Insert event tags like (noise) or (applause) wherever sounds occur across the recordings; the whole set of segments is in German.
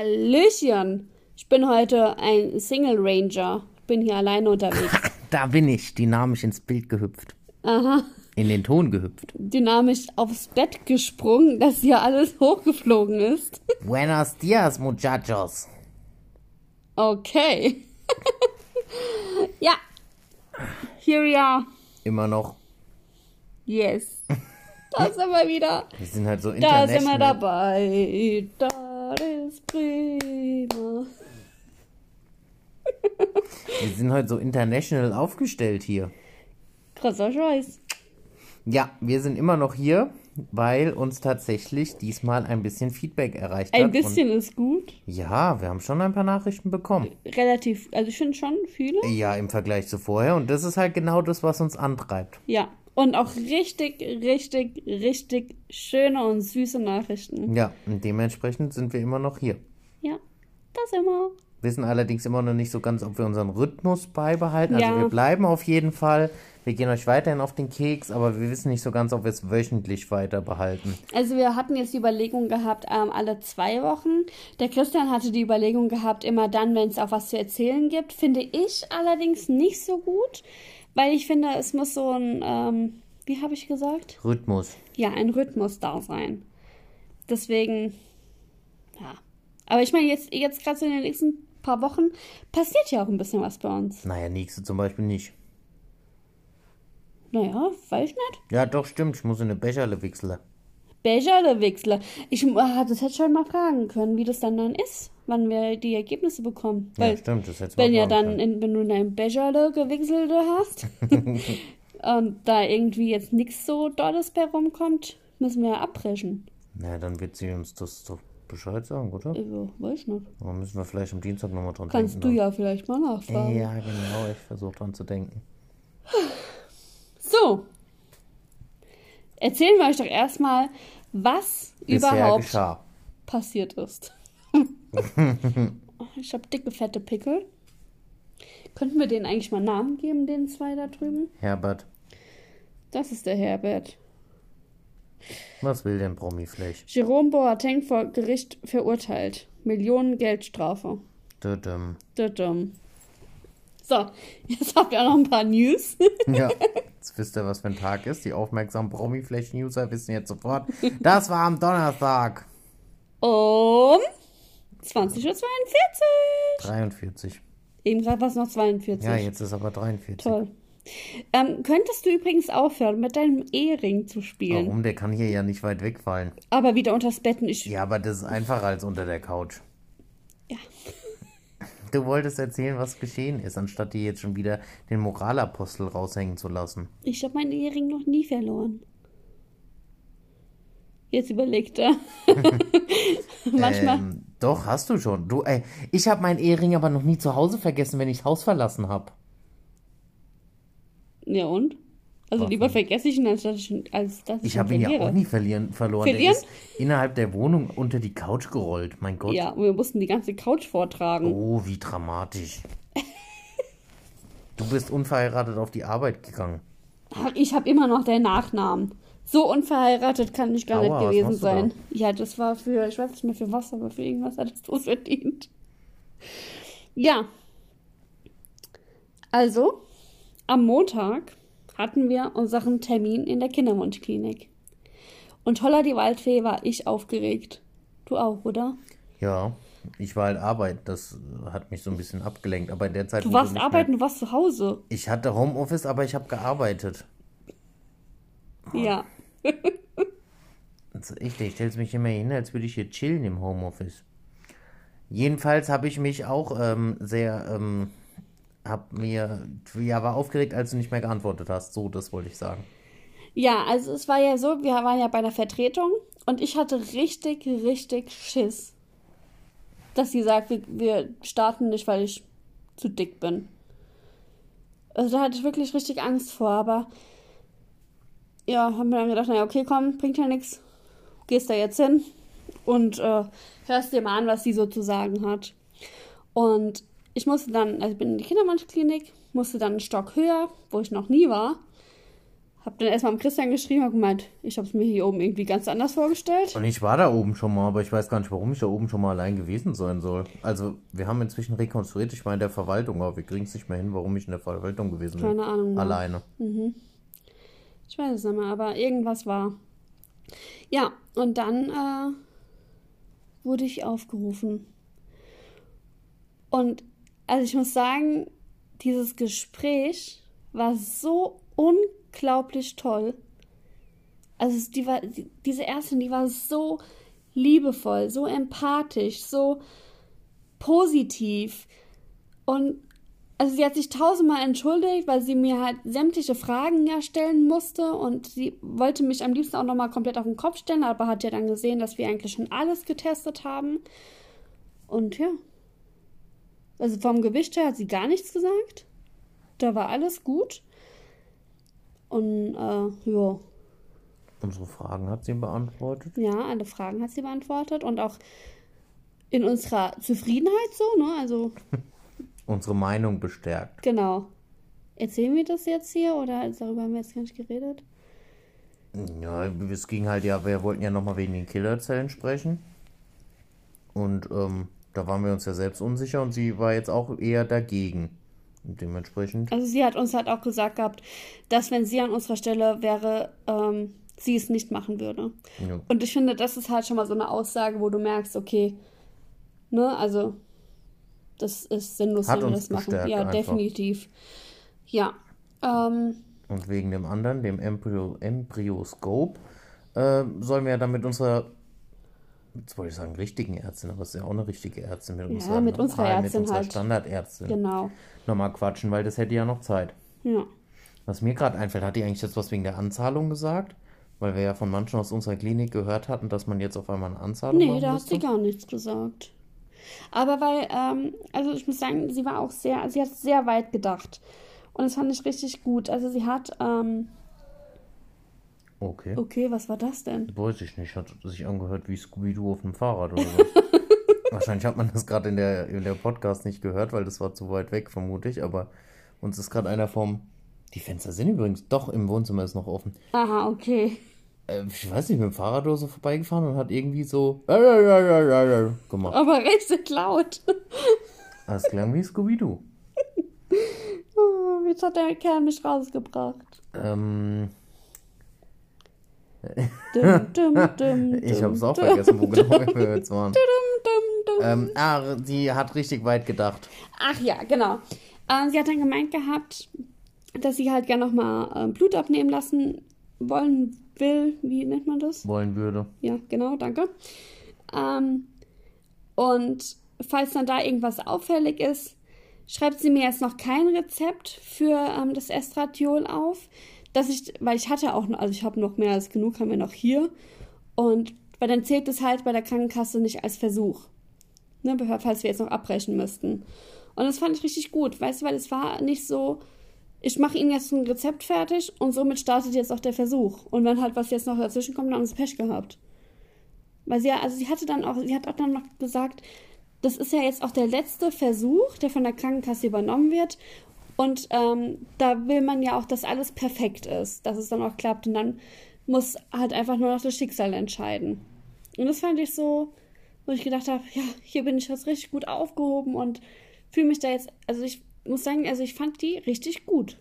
Hallöchen. Ich bin heute ein Single Ranger. Ich bin hier alleine unterwegs. (laughs) Da bin ich, dynamisch ins Bild gehüpft. Aha. In den Ton gehüpft. Dynamisch aufs Bett gesprungen, dass hier alles (laughs) hochgeflogen ist. Buenos dias, muchachos. Okay. (laughs) ja. Here we are. Immer noch. Yes. Da sind wir wieder. Wir sind halt so Da sind wir international. dabei. Ist prima. Wir sind heute so international aufgestellt hier. Krasser Scheiß. Ja, wir sind immer noch hier, weil uns tatsächlich diesmal ein bisschen Feedback erreicht hat. Ein bisschen ist gut. Ja, wir haben schon ein paar Nachrichten bekommen. Relativ, also ich finde schon viele. Ja, im Vergleich zu vorher. Und das ist halt genau das, was uns antreibt. Ja. Und auch richtig, richtig, richtig schöne und süße Nachrichten. Ja, und dementsprechend sind wir immer noch hier. Ja, das immer. wissen allerdings immer noch nicht so ganz, ob wir unseren Rhythmus beibehalten. Also Ja. wir bleiben auf jeden Fall. Wir gehen euch weiterhin auf den Keks, aber wir wissen nicht so ganz, ob wir es wöchentlich weiter behalten. Also wir hatten jetzt die Überlegung gehabt, ähm, alle zwei Wochen. Der Christian hatte die Überlegung gehabt, immer dann, wenn es auch was zu erzählen gibt. Finde ich allerdings nicht so gut, weil ich finde, es muss so ein, ähm, wie habe ich gesagt? Rhythmus. Ja, ein Rhythmus da sein. Deswegen, ja. Aber ich meine, jetzt, jetzt gerade so in den nächsten paar Wochen passiert ja auch ein bisschen was bei uns. Naja, nächste zum Beispiel nicht. Naja, weiß ich nicht. Ja, doch, stimmt. Ich muss in eine Becherle wechseln. Becher oder Wechsler? Ich äh, das hätte schon mal fragen können, wie das dann dann ist, wann wir die Ergebnisse bekommen. Ja, Weil stimmt. Das hättest wenn ja dann, in, wenn du in einem Becherle gewechselt hast (laughs) und da irgendwie jetzt nichts so Dolles bei rumkommt, müssen wir ja abbrechen. Na, dann wird sie uns das doch Bescheid sagen, oder? Also, weiß ich nicht. Dann müssen wir vielleicht am Dienstag nochmal dran Kannst denken. du ja vielleicht mal nachfragen. Ja, genau. Ich versuche dran zu denken. So. Erzählen wir euch doch erstmal, was Bisher überhaupt geschah. passiert ist. (laughs) ich habe dicke, fette Pickel. Könnten wir denen eigentlich mal Namen geben, den zwei da drüben? Herbert, Das ist der Herbert. was will denn Promifläch? Jerome Boateng vor Gericht verurteilt. Millionen Geldstrafe. Dödüm. Dödüm. So, jetzt habt ihr noch ein paar News. (laughs) Ja, jetzt wisst ihr, was für ein Tag ist. Die aufmerksamen Promiflächen-User wissen jetzt sofort. Das war am Donnerstag. Um 20.42 Uhr. 43. Eben gerade war es noch 42. Ja, jetzt ist aber 43. Toll. Ähm, könntest du übrigens aufhören, mit deinem Ehering zu spielen? Warum? Der kann hier ja nicht weit wegfallen. Aber wieder unters Bett nicht. Ja, aber das ist einfacher als unter der Couch. Ja. Du wolltest erzählen, was geschehen ist, anstatt dir jetzt schon wieder den Moralapostel raushängen zu lassen. Ich habe meinen Ehering noch nie verloren. Jetzt überlegt er. (laughs) Manchmal. Ähm, doch, hast du schon. Du, ey, ich habe meinen Ehering aber noch nie zu Hause vergessen, wenn ich das Haus verlassen habe. Ja und? Also Warum? lieber vergesse ich ihn, als dass ich, als dass ich, Ich habe ihn ja auch nie verlieren, verloren. Verlieren? Innerhalb der Wohnung unter die Couch gerollt. Mein Gott. Ja, und wir mussten die ganze Couch vortragen. Oh, wie dramatisch. (laughs) Du bist unverheiratet auf die Arbeit gegangen. Ach, ich habe immer noch den Nachnamen. So unverheiratet kann ich gar Aua, nicht gewesen sein. Ja, das war für, ich weiß nicht mehr für was, aber für irgendwas hattest du es verdient. Ja. Also, am Montag hatten wir unseren Termin in der Kinderwunschklinik. Und holla die Waldfee war ich aufgeregt. Du auch, oder? Ja, ich war halt arbeiten. Das hat mich so ein bisschen abgelenkt. Aber in der Zeit. Du warst arbeiten, du warst zu Hause. Mehr, ich hatte Homeoffice, aber ich habe gearbeitet. Ja. (laughs) Also echt, ich stell's mich immer hin, als würde ich hier chillen im Homeoffice. Jedenfalls habe ich mich auch ähm, sehr, ähm, hab mir, ja, war aufgeregt, als du nicht mehr geantwortet hast. So, das wollte ich sagen. Ja, also es war ja so, wir waren ja bei der Vertretung und ich hatte richtig, richtig Schiss, dass sie sagt, wir, wir starten nicht, weil ich zu dick bin. Also da hatte ich wirklich richtig Angst vor, aber ja, haben wir dann gedacht, naja, okay, komm, bringt ja nichts. Gehst da jetzt hin und äh, hörst dir mal an, was sie so zu sagen hat. Und ich musste dann, also ich bin in die Kinderwunschklinik, musste dann einen Stock höher, wo ich noch nie war. hab dann erstmal am Christian geschrieben und gemeint, ich habe es mir hier oben irgendwie ganz anders vorgestellt. Und ich war da oben schon mal, aber ich weiß gar nicht, warum ich da oben schon mal allein gewesen sein soll. Also, wir haben inzwischen rekonstruiert, ich war in der Verwaltung, aber wir kriegen es nicht mehr hin, warum ich in der Verwaltung gewesen bin. Keine Ahnung mehr. Alleine. Ich weiß es nicht mehr, aber irgendwas war. Ja, und dann äh, wurde ich aufgerufen. Und also ich muss sagen, dieses Gespräch war so unglaublich toll. Also die war, die, diese Ärztin, die war so liebevoll, so empathisch, so positiv. Und also sie hat sich tausendmal entschuldigt, weil sie mir halt sämtliche Fragen ja stellen musste und sie wollte mich am liebsten auch nochmal komplett auf den Kopf stellen, aber hat ja dann gesehen, dass wir eigentlich schon alles getestet haben. Und ja. Also vom Gewicht her hat sie gar nichts gesagt. Da war alles gut. Und äh, ja, Unsere Fragen hat sie beantwortet. ja, alle Fragen hat sie beantwortet und auch in unserer Zufriedenheit so, ne? Also (laughs) Unsere Meinung bestärkt. Genau. Erzählen wir das jetzt hier oder darüber haben wir jetzt gar nicht geredet? Ja, es ging halt ja, wir wollten ja nochmal wegen den Killerzellen sprechen. Und ähm, da waren wir uns ja selbst unsicher und sie war jetzt auch eher dagegen. Und dementsprechend. Also sie hat uns halt auch gesagt gehabt, dass wenn sie an unserer Stelle wäre, ähm, sie es nicht machen würde. Ja. Und ich finde, das ist halt schon mal so eine Aussage, wo du merkst, okay, ne, also das ist sinnlos, Hat wenn wir das machen. Ja, einfach. definitiv. Ja. Ähm, Und wegen dem anderen, dem Embryo Embryoscope, äh, sollen wir ja dann mit unserer, jetzt wollte ich sagen, richtigen Ärztin, aber es ist ja auch eine richtige Ärztin, mit unserer, mit unserer Ärztin mit unserer halt. Standardärztin genau. nochmal quatschen, weil das hätte ja noch Zeit. Ja. Was mir gerade einfällt, hat die eigentlich jetzt was wegen der Anzahlung gesagt? Weil wir ja von manchen aus unserer Klinik gehört hatten, dass man jetzt auf einmal eine Anzahlung Nee, machen da hat sie gar nichts gesagt. Aber weil, ähm, also ich muss sagen, sie war auch sehr, sie hat sehr weit gedacht. Und das fand ich richtig gut. Also sie hat, ähm, Okay. okay, was war das denn? Weiß ich nicht, hat sich angehört wie Scooby-Doo auf einem Fahrrad oder was. (laughs) Wahrscheinlich hat man das gerade in der, in der Podcast nicht gehört, weil das war zu weit weg, vermute ich. Aber uns ist gerade einer vom. Die Fenster sind übrigens doch im Wohnzimmer ist noch offen. Aha, okay. Äh, ich weiß nicht, mit dem Fahrrad oder so vorbeigefahren und hat irgendwie so gemacht. Aber richtig laut. Das klang wie Scooby-Doo. Jetzt hat der Kerl mich rausgebracht. Ähm, Dum, dum, dum, ich hab's auch vergessen, wo genau wir jetzt waren. Ähm, ah, sie hat richtig weit gedacht. Ach ja, genau. Ähm, sie hat dann gemeint gehabt, dass sie halt gerne nochmal ähm, Blut abnehmen lassen wollen will. Wie nennt man das? Wollen würde. Ja, genau, danke. Ähm, und falls dann da irgendwas auffällig ist, schreibt sie mir jetzt noch kein Rezept für ähm, das Estradiol auf. Dass ich, weil ich hatte auch, noch- also ich habe noch mehr als genug, haben wir noch hier. Und weil dann zählt es halt bei der Krankenkasse nicht als Versuch. Ne, falls wir jetzt noch abbrechen müssten. Und das fand ich richtig gut, weißt du, weil es war nicht so, ich mache Ihnen jetzt ein Rezept fertig und somit startet jetzt auch der Versuch. Und wenn halt was jetzt noch dazwischen kommt, dann haben sie Pech gehabt. Weil sie ja, also sie hatte dann auch, sie hat auch dann noch gesagt, das ist ja jetzt auch der letzte Versuch, der von der Krankenkasse übernommen wird. Und ähm, da will man ja auch, dass alles perfekt ist, dass es dann auch klappt. Und dann muss halt einfach nur noch das Schicksal entscheiden. Und das fand ich so, wo ich gedacht habe, ja, hier bin ich jetzt richtig gut aufgehoben und fühle mich da jetzt, also ich muss sagen, also ich fand die richtig gut.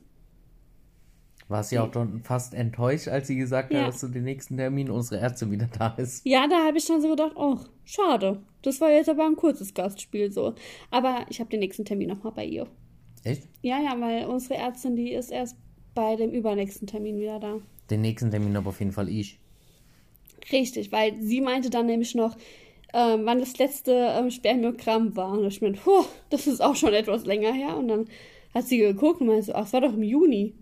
War sie auch schon fast enttäuscht, als sie gesagt Ja. hat, dass zu den nächsten Termin unsere Ärztin wieder da ist. Ja, da habe ich dann so gedacht, oh, schade. Das war jetzt aber ein kurzes Gastspiel so. Aber ich habe den nächsten Termin nochmal bei ihr. Echt? Ja, ja, weil unsere Ärztin, die ist erst bei dem übernächsten Termin wieder da. Den nächsten Termin aber auf jeden Fall ich. Richtig, weil sie meinte dann nämlich noch, ähm, wann das letzte ähm, Spermiogramm war. Und ich meinte, puh, das ist auch schon etwas länger her. Und dann hat sie geguckt und meinte so, ach, es war doch im Juni.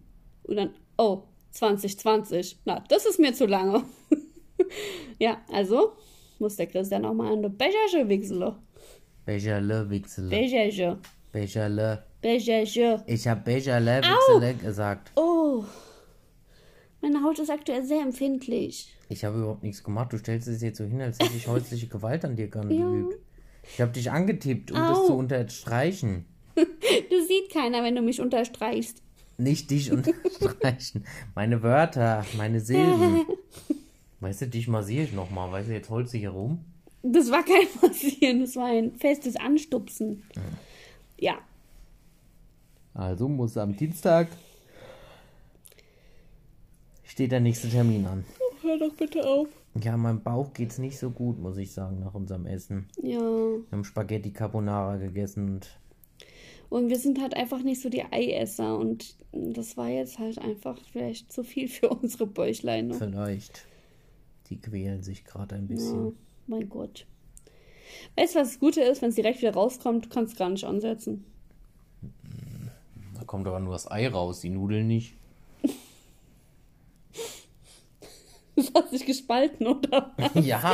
Und dann, oh, 2020. Na, das ist mir zu lange. (laughs) ja, also muss der Christian auch mal eine Becherche wechseln. Becherle Wixele. Becherche. Becherle. Becherche. Ich hab Becherle Wixele gesagt. Oh, meine Haut ist aktuell sehr empfindlich. Ich habe überhaupt nichts gemacht. Du stellst es jetzt so hin, als hätte ich (laughs) häusliche Gewalt an dir geübt. Ich habe dich angetippt, um das Au. zu unterstreichen. (laughs) Das sieht keiner, wenn du mich unterstreichst. Nicht dich (laughs) unterstreichen. Meine Wörter, meine Silben. Weißt du, dich massiere ich nochmal. Weißt du, jetzt holst du hier rum. Das war kein Massieren, das war ein festes Anstupsen. Ja. Also muss am Dienstag steht der nächste Termin an. Hör doch bitte auf. Ja, meinem Bauch geht's nicht so gut, muss ich sagen, nach unserem Essen. Ja. Wir haben Spaghetti Carbonara gegessen und Und wir sind halt einfach nicht so die Eiesser und das war jetzt halt einfach vielleicht zu viel für unsere Bäuchlein. Ne? vielleicht. Die quälen sich gerade ein Ja, bisschen. mein Gott. Weißt du, was das Gute ist, wenn es direkt wieder rauskommt, du kannst gar nicht ansetzen. Da kommt aber nur das Ei raus, die Nudeln nicht. (laughs) Das hat sich gespalten, oder? ja.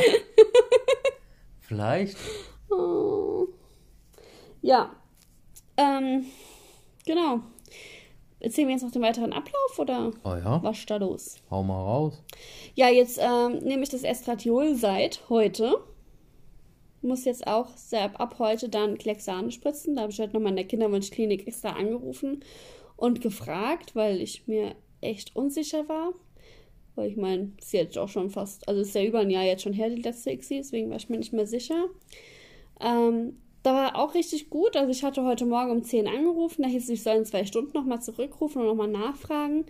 vielleicht. Oh. Ja. Ähm, genau. Erzählen wir jetzt noch den weiteren Ablauf oder Oh ja, was ist da los? hau mal raus. Ja, jetzt ähm, nehme ich das Estradiol seit heute. Muss jetzt auch sehr, ab heute dann Klexane spritzen. Da habe ich heute nochmal in der Kinderwunschklinik extra angerufen und gefragt, weil ich mir echt unsicher war. Weil ich meine, es ist jetzt auch schon fast, also ist ja über ein Jahr jetzt schon her, die letzte ICSI, deswegen war ich mir nicht mehr sicher. Ähm, da war auch richtig gut. Also ich hatte heute Morgen um 10 angerufen, da hieß es, ich soll in zwei Stunden nochmal zurückrufen und nochmal nachfragen.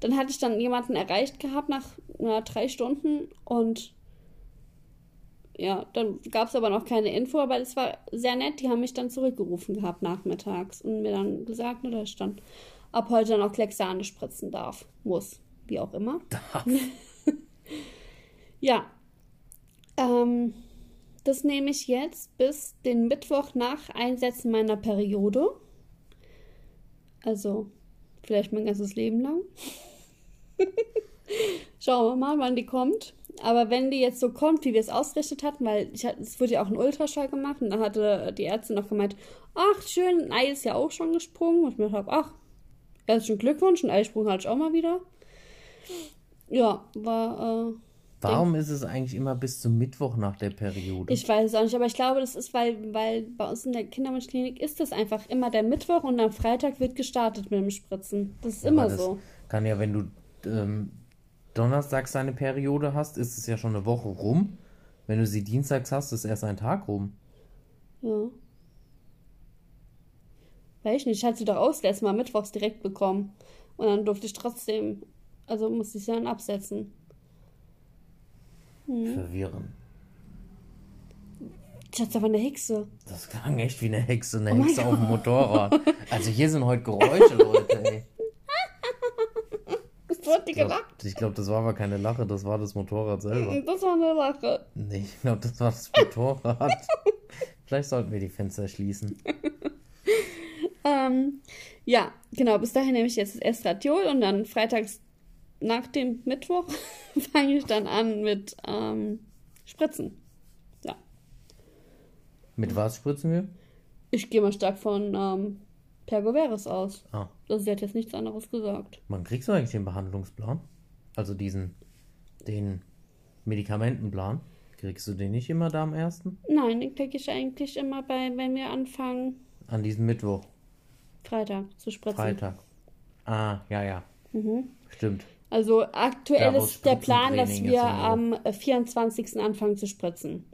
Dann hatte ich dann jemanden erreicht gehabt nach na, drei Stunden und ja, dann gab es aber noch keine Info, aber es war sehr nett. Die haben mich dann zurückgerufen gehabt nachmittags und mir dann gesagt, dass ich dann ab heute dann auch Klexane spritzen darf, muss, wie auch immer. (laughs) Darf. Ja. Ähm, das nehme ich jetzt bis den Mittwoch nach Einsetzen meiner Periode. Also vielleicht mein ganzes Leben lang. (laughs) Schauen wir mal, wann die kommt. Aber wenn die jetzt so kommt, wie wir es ausgerichtet hatten, weil ich, es wurde ja auch ein Ultraschall gemacht und da hatte die Ärztin noch gemeint, ach schön, ein Ei ist ja auch schon gesprungen. Und ich mir gedacht, ach, herzlichen Glückwunsch, ein Eisprung hatte ich auch mal wieder. Ja, war, äh, Warum ist es eigentlich immer bis zum Mittwoch nach der Periode? Ich weiß es auch nicht, aber ich glaube, das ist, weil, weil bei uns in der Kinderwunschklinik ist das einfach immer der Mittwoch und am Freitag wird gestartet mit dem Spritzen. Das ist immer Aber das so. Kann ja, wenn du ähm, donnerstags deine Periode hast, ist es ja schon eine Woche rum. Wenn du sie dienstags hast, ist erst ein Tag rum. Ja. Weiß ich nicht, ich hatte sie doch auch das letzte Mal mittwochs direkt bekommen. Und dann durfte ich trotzdem, also musste ich dann absetzen. Mhm. Verwirrend. Schatz, da war eine Hexe. Das klang echt wie eine Hexe, eine Oh Hexe auf dem Motorrad. Also hier sind heute Geräusche, Leute, ey. (laughs) Das wurde die Ich glaube, gelacht. glaub, das war aber keine Lache, das war das Motorrad selber. (laughs) Das war eine Lache. Nee, ich glaube, das war das Motorrad. (laughs) Vielleicht sollten wir die Fenster schließen. Ähm, ja, genau, bis dahin nehme ich jetzt das Estradiol und dann freitags nach dem Mittwoch (laughs) fange ich dann an mit ähm, Spritzen. Ja, Mit was spritzen wir? ich gehe mal stark von ähm, Pergoveris aus. Ah, Also sie hat jetzt nichts anderes gesagt. wann kriegst du eigentlich den Behandlungsplan? Also diesen, den Medikamentenplan. Kriegst du den nicht immer da am ersten? Nein, den kriege ich eigentlich immer bei, wenn wir anfangen, An diesem Mittwoch, Freitag zu spritzen. Freitag. Ah, ja, ja. Mhm. Stimmt. Also aktuell Da, ist der Plan, dass wir am äh, 24. anfangen zu spritzen.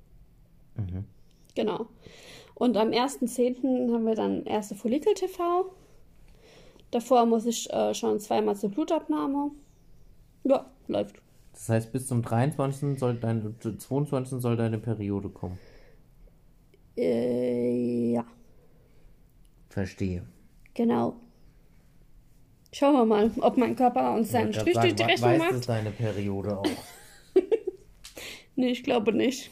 Mhm. Genau. Und am 1.10. haben wir dann erste Follikel-TV. Davor muss ich äh, schon zweimal zur Blutabnahme. Ja, läuft. Das heißt, bis zum 23. soll deine, 22. soll deine Periode kommen. Äh, ja, Verstehe. genau. Schauen wir mal, ob mein Körper uns seinen Strich durch die Rechnung we- weiß es macht. deine Periode auch? (laughs) Nee, ich glaube nicht.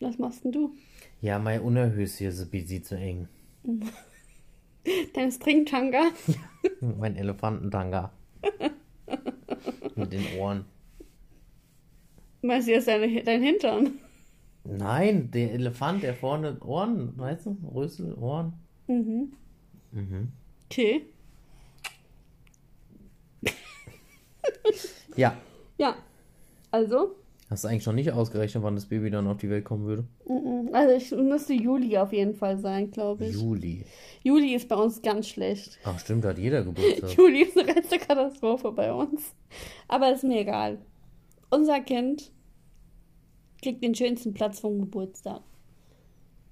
Was machst denn du? Ja, mein Unerhöschen ist ein bisschen zu eng. (laughs) Dein Stringtanga? (laughs) Mein Elefantentanga. Mit den Ohren. Weißt du, ist deine, dein Hintern? Nein, der Elefant, der vorne Ohren, weißt du? Rüssel, Ohren. Mhm. Mhm. Okay. (laughs) Ja, Ja. Also, Hast du eigentlich noch nicht ausgerechnet, wann das Baby dann auf die Welt kommen würde? Also ich müsste Juli auf jeden Fall sein, glaube ich. Juli. Juli ist bei uns ganz schlecht. Ach stimmt, da hat jeder Geburtstag. (laughs) Juli ist eine letzte Katastrophe bei uns. Aber ist mir egal. Unser Kind kriegt den schönsten Platz vom Geburtstag.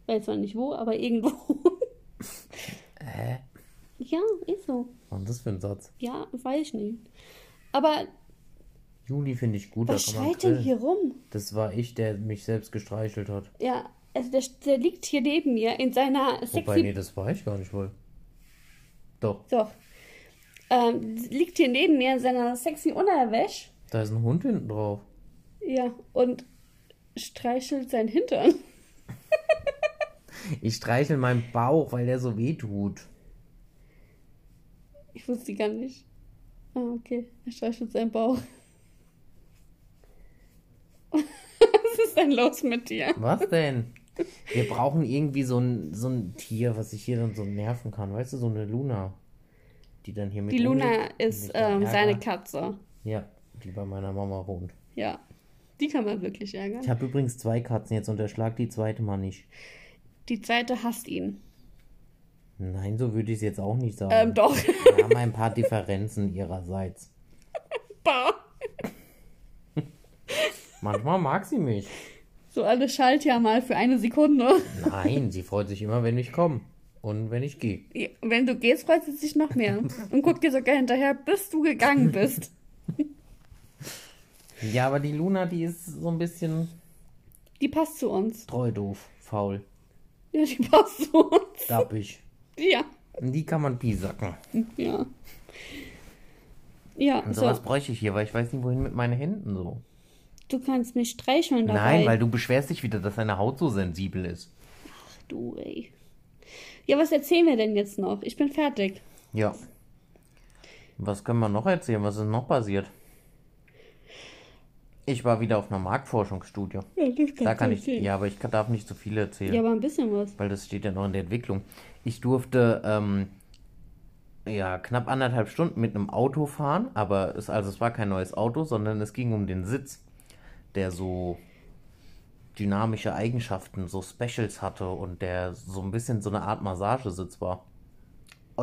Weiß zwar nicht wo, aber irgendwo. (laughs) Hä? ja, ist so. Ist das für ein Satz? Ja, weiß ich nicht. Aber Juli finde ich gut, was schreit denn hier rum? Das war ich, der mich selbst gestreichelt hat. Ja, also der, der liegt hier neben mir in seiner Wobei, sexy nee, das war ich gar nicht wohl. Doch, Doch. Ähm, liegt hier neben mir in seiner sexy Unterwäsche. da ist ein Hund hinten drauf. Ja, und streichelt sein Hintern. (laughs) Ich streichel meinen Bauch, weil der so weh tut. Ich wusste gar nicht. Ah, okay. Er streichelt seinen Bauch. (laughs) Was ist denn los mit dir? Was denn? Wir brauchen irgendwie so ein, so ein Tier, was sich hier dann so nerven kann. Weißt du, so eine Luna. Die dann hier mit Die Luna ist ähm, seine Katze. Ja, die bei meiner Mama wohnt. Ja. Die kann man wirklich ärgern. Ich habe übrigens zwei Katzen jetzt und der schlag die zweite mal nicht. Die zweite hasst ihn. Nein, so würde ich es jetzt auch nicht sagen. Ähm, doch. (laughs) Haben ein paar Differenzen ihrerseits. Bah. Manchmal mag sie mich. so alle Schaltjahr mal für eine Sekunde. Nein, sie freut sich immer, wenn ich komme. Und wenn ich gehe. Ja, Wenn du gehst, freut sie sich noch mehr. Und guckt dir sogar hinterher, bis du gegangen bist. Ja, aber die Luna, die ist so ein bisschen Die passt zu uns. treu doof, faul, Ja, die passt zu uns. dappig. Ja. Die kann man piesacken. Ja. Ja, Und so. sowas bräuchte ich hier, weil ich weiß nicht, wohin mit meinen Händen so. Du kannst mich streicheln dabei. Nein, weil du beschwerst dich wieder, dass deine Haut so sensibel ist. Du, ey. Ja, was erzählen wir denn jetzt noch? Ich bin fertig. Ja. Was können wir noch erzählen? Was ist noch passiert? Ich war wieder auf einer Marktforschungsstudie. Ja, das Da kann ich, ja, aber ich kann- darf nicht so viel erzählen. Ja, aber ein bisschen was. weil das steht ja noch in der Entwicklung. Ich durfte ähm, ja knapp anderthalb Stunden mit einem Auto fahren, aber es, also es war kein neues Auto, sondern es ging um den Sitz, der so dynamische Eigenschaften, so Specials hatte und der so ein bisschen so eine Art Massagesitz war.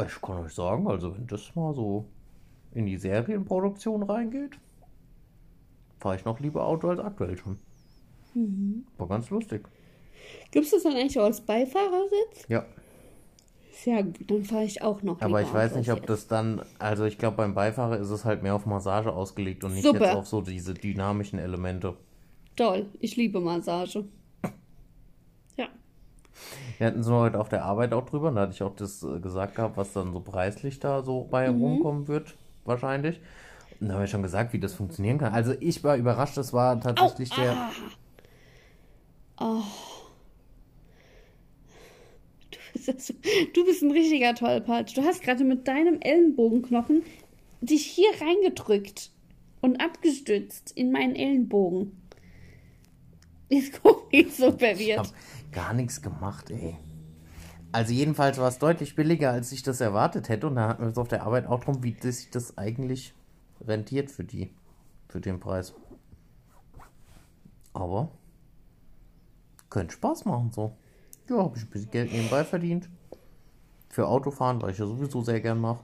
Ich kann euch sagen, also wenn das mal so in die Serienproduktion reingeht, fahre ich noch lieber Auto als aktuell schon. War ganz lustig. Gibt es das dann eigentlich auch als Beifahrersitz? Ja. Gut, dann fahre ich auch noch. Aber ich weiß Auto nicht, ob das dann, also ich glaube beim Beifahrer ist es halt mehr auf Massage ausgelegt und nicht Super. jetzt auf so diese dynamischen Elemente. Toll, ich liebe Massage. Ja. Wir hatten so heute auf der Arbeit auch drüber, da hatte ich auch das äh, gesagt gehabt, was dann so preislich da so bei Mhm. rumkommen wird, wahrscheinlich. Da haben wir schon gesagt, wie das funktionieren kann. Also ich war überrascht, das war tatsächlich der. ah. Oh. Du bist, so- du bist ein richtiger Tollpatsch. Du hast gerade mit deinem Ellenbogenknochen dich hier reingedrückt und abgestützt in meinen Ellenbogen. Jetzt guck ich so Ich verwirrt. hab gar nichts gemacht, ey. Also jedenfalls war es deutlich billiger, als ich das erwartet hätte. Und da hatten wir uns auf der Arbeit auch drum, wie sich das eigentlich rentiert für die, für den Preis. Aber könnte Spaß machen so. Ja, habe ich ein bisschen Geld nebenbei verdient. Für Autofahren, weil ich ja sowieso sehr gern mache.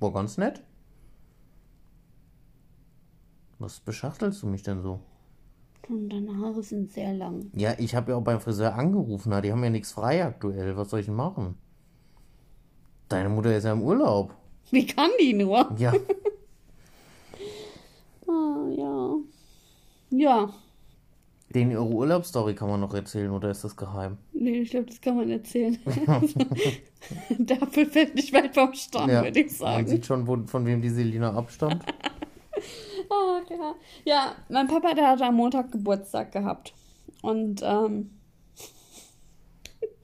War ganz nett. Was beschachtelst du mich denn so? Und deine Haare sind sehr lang. Ja, ich habe ja auch beim Friseur angerufen, na, die haben ja nichts frei aktuell. Was soll ich denn machen? Deine Mutter ist ja im Urlaub. Wie kann die nur? Ja, (laughs) Ah, ja. Ja. den ihre Urlaubsstory kann man noch erzählen oder ist das geheim? Nee, ich glaube, das kann man erzählen. Apfel fällt nicht weit vom Stamm, würde ich Man sagen. sieht schon, wo, von wem die Selina abstammt. Ach, (laughs) ja. ja, mein Papa, der hatte am Montag Geburtstag gehabt. Und ähm,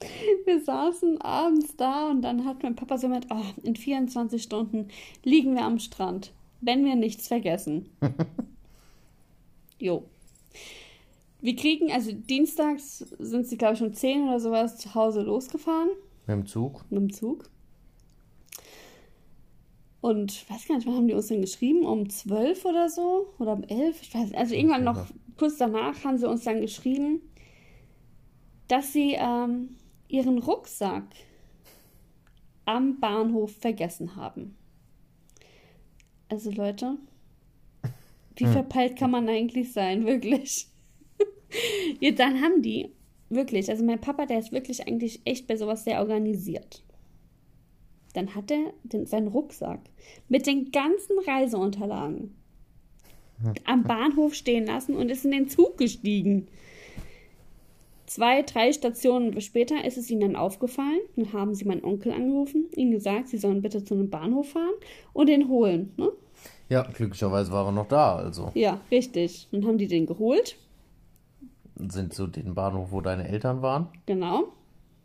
(laughs) wir saßen abends da und dann hat mein Papa so mit, oh, in 24 Stunden liegen wir am Strand, wenn wir nichts vergessen. (laughs) jo. Wir kriegen, also dienstags sind sie, glaube ich, um 10 oder sowas zu Hause losgefahren Mit dem Zug. mit dem Zug. Und ich weiß gar nicht, wann haben die uns denn geschrieben? Um zwölf oder so? Oder um elf? Ich weiß nicht. Also irgendwann noch kurz danach haben sie uns dann geschrieben, dass sie ähm, ihren Rucksack am Bahnhof vergessen haben. Also Leute, wie Hm. verpeilt kann man eigentlich sein, (laughs) wirklich? ja, dann haben die, wirklich, also mein Papa, der ist wirklich eigentlich echt bei sowas sehr organisiert. Dann hat er den, seinen Rucksack mit den ganzen Reiseunterlagen (laughs) am Bahnhof stehen lassen und ist in den Zug gestiegen. Zwei, drei Stationen später ist es ihnen dann aufgefallen. Dann haben sie meinen Onkel angerufen, ihm gesagt, sie sollen bitte zu einem Bahnhof fahren und den holen. Ne? Ja, glücklicherweise war er noch da, also. Ja, richtig. Dann haben die den geholt. Sind zu dem Bahnhof, wo deine Eltern waren. Genau.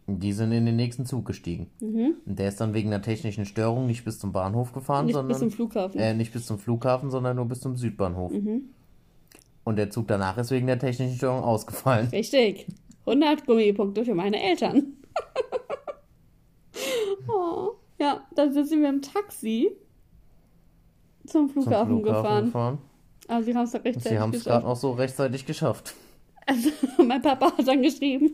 Die sind in den nächsten Zug gestiegen. Und der ist dann wegen einer technischen Störung nicht bis zum Bahnhof gefahren, Nicht sondern. bis zum Flughafen. Äh, nicht bis zum Flughafen, sondern nur bis zum Südbahnhof. Und der Zug danach ist wegen der technischen Störung ausgefallen. Richtig. 100 Gummipunkte für meine Eltern. (laughs) oh. Ja, dann sie mit dem Taxi zum Zum Flughafen, gefahren. gefahren. Aber sie haben es doch Sie rechtzeitig haben es gerade noch so rechtzeitig geschafft. Also, (laughs) mein Papa hat dann geschrieben,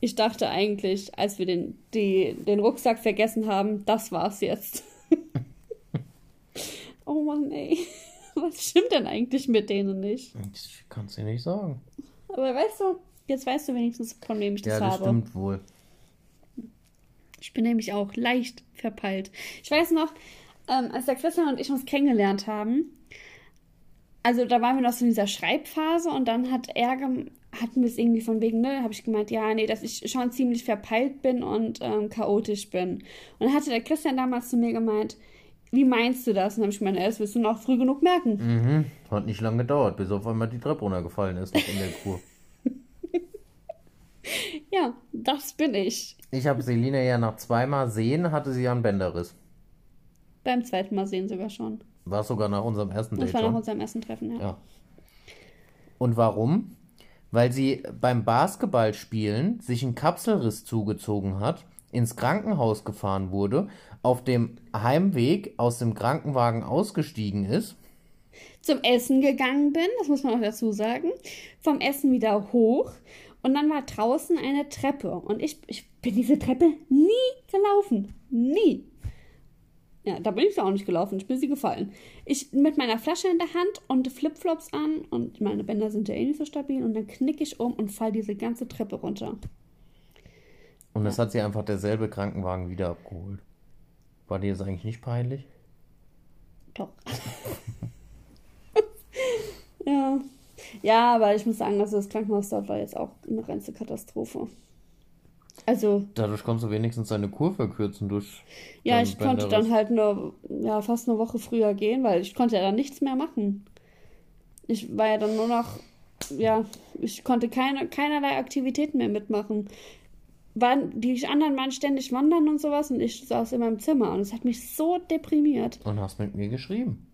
ich dachte eigentlich, als wir den, die, den Rucksack vergessen haben, das war's jetzt. (laughs) oh Mann, ey. (laughs) Was stimmt denn eigentlich mit denen nicht? Ich kann es dir nicht sagen. Aber weißt du, jetzt weißt du wenigstens, von wem ich das Ja, das habe. stimmt wohl. Ich bin nämlich auch leicht verpeilt. Ich weiß noch, ähm, als der Christian und ich uns kennengelernt haben, also da waren wir noch so in dieser Schreibphase und dann hat er, hatten wir es irgendwie von wegen, ne, habe ich gemeint, ja, nee, dass ich schon ziemlich verpeilt bin und ähm, chaotisch bin. Und dann hatte der Christian damals zu mir gemeint, wie meinst du das? Und dann habe ich gemeint, das wirst du noch früh genug merken. Mhm. Hat nicht lange gedauert, bis auf einmal die Treppe runtergefallen ist noch in der Kur. (laughs) Ja, das bin ich. Ich habe Selina ja nach zweimal sehen, hatte sie ja einen Bänderriss. Beim zweiten Mal sehen sogar schon. War sogar nach unserem ersten Das Date war nach unserem ersten Treffen, ja. Ja. Und warum? Weil sie beim Basketballspielen sich einen Kapselriss zugezogen hat, ins Krankenhaus gefahren wurde, auf dem Heimweg aus dem Krankenwagen ausgestiegen ist. zum Essen gegangen bin, das muss man auch dazu sagen, vom Essen wieder hoch und dann war draußen eine Treppe und ich, ich bin diese Treppe nie gelaufen. Nie. Ja, da bin ich auch nicht gelaufen, ich bin sie gefallen. Ich mit meiner Flasche in der Hand und Flipflops an und meine Bänder sind ja eh nicht so stabil und dann knick ich um und fall diese ganze Treppe runter. Und das hat sie einfach derselbe Krankenwagen wieder abgeholt. War dir das eigentlich nicht peinlich? Doch. (laughs) ja. Ja, aber ich muss sagen, also das Krankenhaus dort war jetzt auch eine reinste Katastrophe. Also, Dadurch konntest du wenigstens deine Kur verkürzen durch. ja, ich konnte dann halt nur, ja, fast eine Woche früher gehen, weil ich konnte ja dann nichts mehr machen. Ich war ja dann nur noch, ja, ich konnte keine, keinerlei Aktivitäten mehr mitmachen. Waren, die anderen waren ständig wandern und sowas und ich saß in meinem Zimmer und es hat mich so deprimiert. Und hast mit mir geschrieben.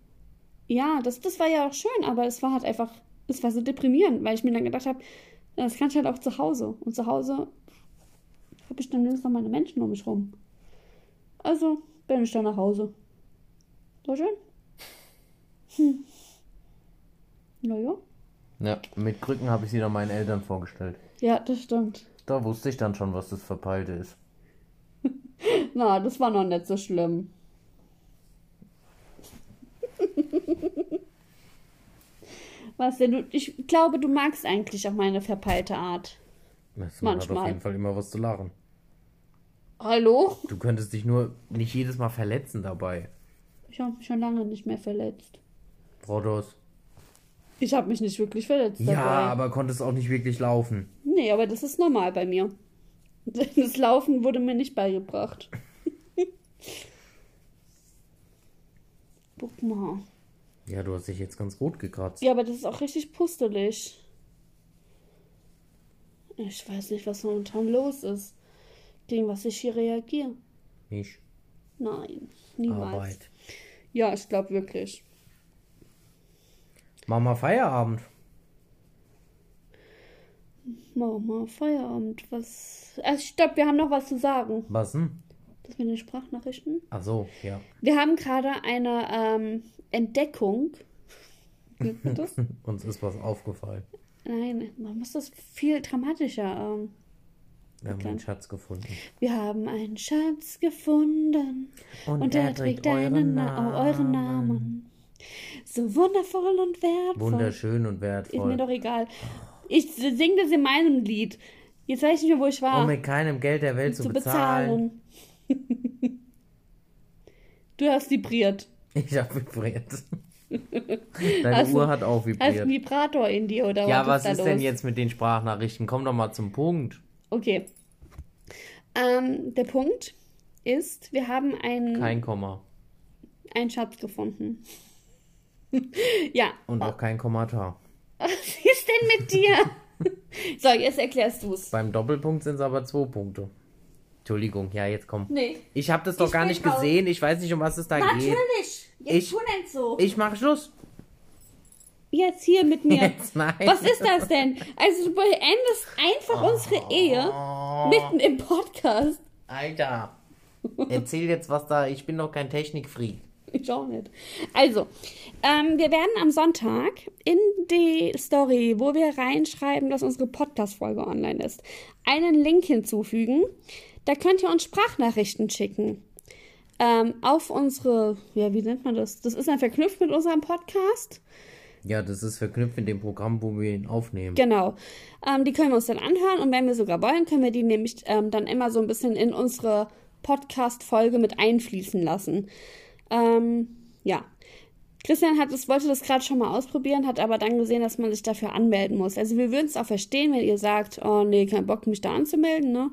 Ja, das, das war ja auch schön, aber es war halt einfach, es war so deprimierend, weil ich mir dann gedacht habe, das kann ich halt auch zu Hause. Und zu Hause habe ich dann noch meine Menschen um mich rum. Also bin ich dann nach Hause. War schön. Hm. Naja. Ja, mit Krücken habe ich sie dann meinen Eltern vorgestellt. Ja, das stimmt. Da wusste ich dann schon, was das Verpeilte ist. (laughs) Na, das war noch nicht so schlimm. (laughs) Was denn? Du, ich glaube, du magst eigentlich auch meine verpeilte Art. Das man hat auf Manchmal. jeden Fall immer was zu lachen. Hallo? Du könntest dich nur nicht jedes Mal verletzen dabei. Ich habe mich schon lange nicht mehr verletzt. Rodos. Ich habe mich nicht wirklich verletzt dabei. Ja, aber konntest auch nicht wirklich laufen. Nee, aber das ist normal bei mir. (laughs) Das Laufen wurde mir nicht beigebracht. (laughs) Guck mal. Ja, du hast dich jetzt ganz rot gekratzt. Ja, aber das ist auch richtig pustelig. Ich weiß nicht, was momentan los ist. Gegen was ich hier reagiere. Nicht Nein, niemals. Arbeit. Ja, ich glaube wirklich. Mach mal Feierabend. Mama, Feierabend. Was. Also ich glaube, wir haben noch was zu sagen. Was denn? Das mit den Sprachnachrichten. Ach so, ja. Wir haben gerade eine ähm, Entdeckung. (laughs) Uns ist was aufgefallen. Nein, man muss das viel dramatischer. Ähm, Wir haben einen Schatz gefunden. wir haben einen Schatz gefunden Und und, er trägt trägt einen euren Na euren Namen. Namen. So wundervoll und wertvoll. Wunderschön und Ist mir wertvoll. doch egal. Ich singe das in meinem Lied. Jetzt weiß ich nicht mehr, wo ich war. Um mit keinem Geld der Welt zu, zu bezahlen. bezahlen. (laughs) du hast vibriert. Ich habe vibriert. (laughs) Deine Hast Uhr hat auch Hast einen vibriert. Vibrator in dir oder Ja, was da ist denn los? jetzt mit den Sprachnachrichten? Komm doch mal zum Punkt. Okay. Ähm, der Punkt ist, wir haben einen, Kein Komma. einen Schatz gefunden. (laughs) ja. Und auch kein Kommentar. (laughs) Was ist denn mit dir? (laughs) so, jetzt erklärst du es. Beim Doppelpunkt sind es aber zwei Punkte. Entschuldigung, ja, jetzt komm. Nee. Ich habe das doch Ich gar nicht gesehen. Ich weiß nicht, um was es da geht. Natürlich. Jetzt Ich- tu nicht so. Ich mache Schluss. Jetzt hier mit mir. (laughs) Was ist das denn? Also du beendest einfach unsere Ehe Oh, mitten im Podcast. Alter. Erzähl jetzt, was da. Ich bin doch kein Technikfreak. Ich auch nicht. Also, ähm, wir werden am Sonntag in die Story, wo wir reinschreiben, dass unsere Podcast-Folge online ist, einen Link hinzufügen. Da könnt ihr uns Sprachnachrichten schicken. Ähm, auf unsere, ja, wie nennt man das? Das ist dann verknüpft mit unserem Podcast. Ja, das ist verknüpft in dem Programm, wo wir ihn aufnehmen. Genau. Ähm, die können wir uns dann anhören und wenn wir sogar wollen, können wir die nämlich ähm, dann immer so ein bisschen in unsere Podcast-Folge mit einfließen lassen. Ähm, ja. Christian hat das, wollte das gerade schon mal ausprobieren, hat aber dann gesehen, dass man sich dafür anmelden muss. Also wir würden es auch verstehen, wenn ihr sagt, oh nee, kein Bock, mich da anzumelden, ne?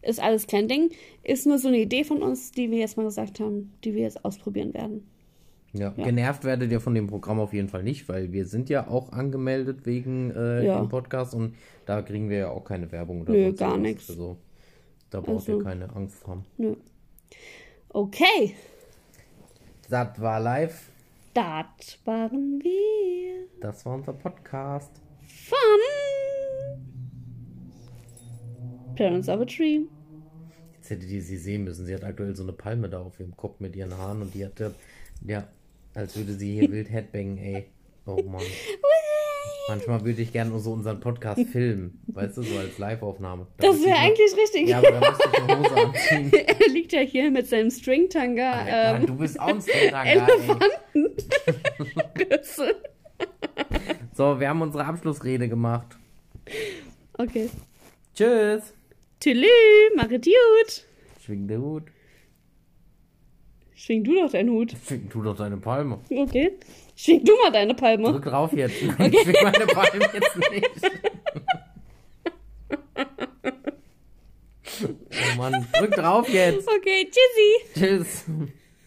Ist alles kein Ding. Ist nur so eine Idee von uns, die wir jetzt mal gesagt haben, die wir jetzt ausprobieren werden. Ja, genervt werdet ihr von dem Programm auf jeden Fall nicht, weil wir sind ja auch angemeldet wegen äh, Ja. dem Podcast und da kriegen wir ja auch keine Werbung oder Nö, gar nix. Also, da braucht Also- ihr keine Angst haben. Nö. Okay, Das war live. das waren wir. Das war unser Podcast. Fun. Parents of a Tree. Jetzt hättet ihr sie sehen müssen. Sie hat aktuell so eine Palme da auf ihrem Kopf mit ihren Haaren und die hatte, ja, als würde sie hier wild headbangen, ey. Oh Mann. Manchmal würde ich gerne so unseren Podcast filmen, weißt du, so als Live-Aufnahme. Da Das wäre ich eigentlich richtig. nur- Ja, aber da müsste ich eine Hose anziehen. (laughs) er liegt ja hier mit seinem Stringtanga. Alter, Ähm, du bist auch ein Stringtanga. Größe. (laughs) So, wir haben unsere Abschlussrede gemacht. okay. Tschüss. Tschüss, machet gut. Schwing der Hut. Schwing du doch deinen Hut. Schwing du doch deine Palme. Okay. Schwing du mal deine Palme. Drück drauf jetzt. (laughs) Nein, schwing meine Palme jetzt nicht. (laughs) Oh Mann, drück drauf jetzt. Okay, tschüssi. Tschüss.